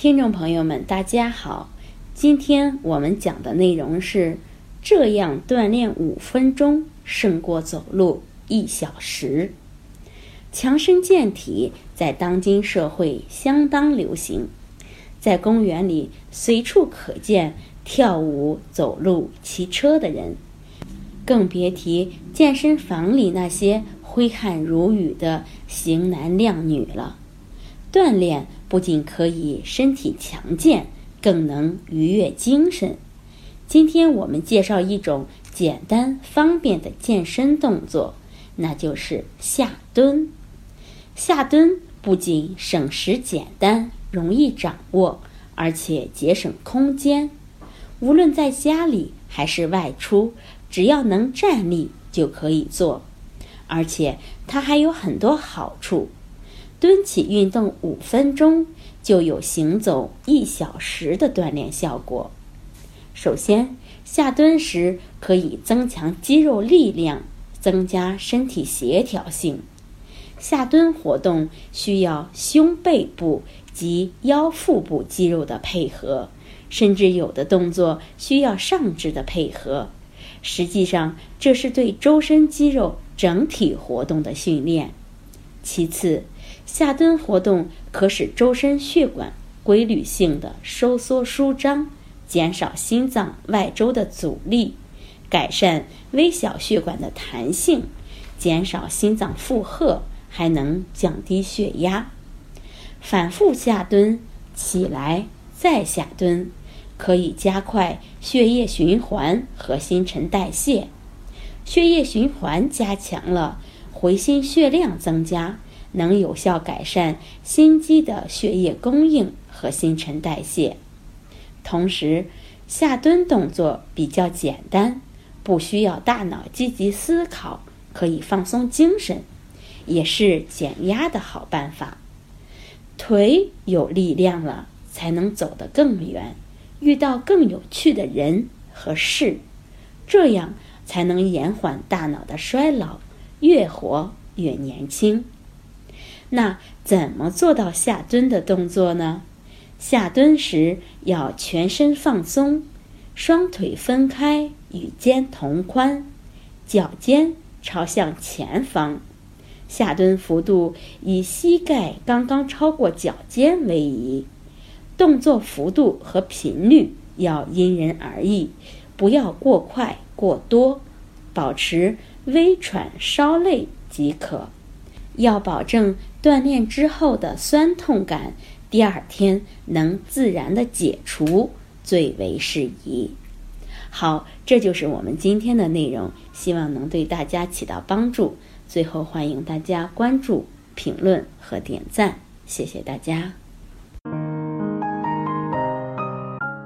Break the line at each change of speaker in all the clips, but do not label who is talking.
听众朋友们，大家好，今天我们讲的内容是：这样锻炼五分钟胜过走路一小时。强身健体在当今社会相当流行，在公园里随处可见跳舞、走路、骑车的人，更别提健身房里那些挥汗如雨的型男靓女了。锻炼不仅可以身体强健，更能愉悦精神。今天我们介绍一种简单方便的健身动作，那就是下蹲。下蹲不仅省时简单、容易掌握，而且节省空间。无论在家里还是外出，只要能站立就可以做，而且它还有很多好处。蹲起运动五分钟，就有行走一小时的锻炼效果。首先，下蹲时可以增强肌肉力量，增加身体协调性。下蹲活动需要胸背部及腰腹部肌肉的配合，甚至有的动作需要上肢的配合。实际上，这是对周身肌肉整体活动的训练。其次，下蹲活动可使周身血管规律性的收缩舒张，减少心脏外周的阻力，改善微小血管的弹性，减少心脏负荷，还能降低血压。反复下蹲，起来再下蹲，可以加快血液循环和新陈代谢。血液循环加强了，回心血量增加。能有效改善心肌的血液供应和新陈代谢。同时，下蹲动作比较简单，不需要大脑积极思考，可以放松精神，也是减压的好办法。腿有力量了，才能走得更远，遇到更有趣的人和事，这样才能延缓大脑的衰老，越活越年轻。那怎么做到下蹲的动作呢？下蹲时要全身放松，双腿分开与肩同宽，脚尖朝向前方。下蹲幅度以膝盖刚刚超过脚尖为宜，动作幅度和频率要因人而异，不要过快过多，保持微喘稍累即可。要保证锻炼之后的酸痛感，第二天能自然的解除最为适宜。好，这就是我们今天的内容，希望能对大家起到帮助。最后，欢迎大家关注、评论和点赞，谢谢大家。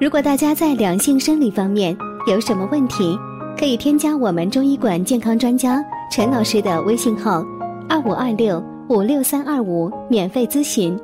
如果大家在两性生理方面有什么问题，可以添加我们中医馆健康专家陈老师的微信号。二五二六五六三二五，免费咨询。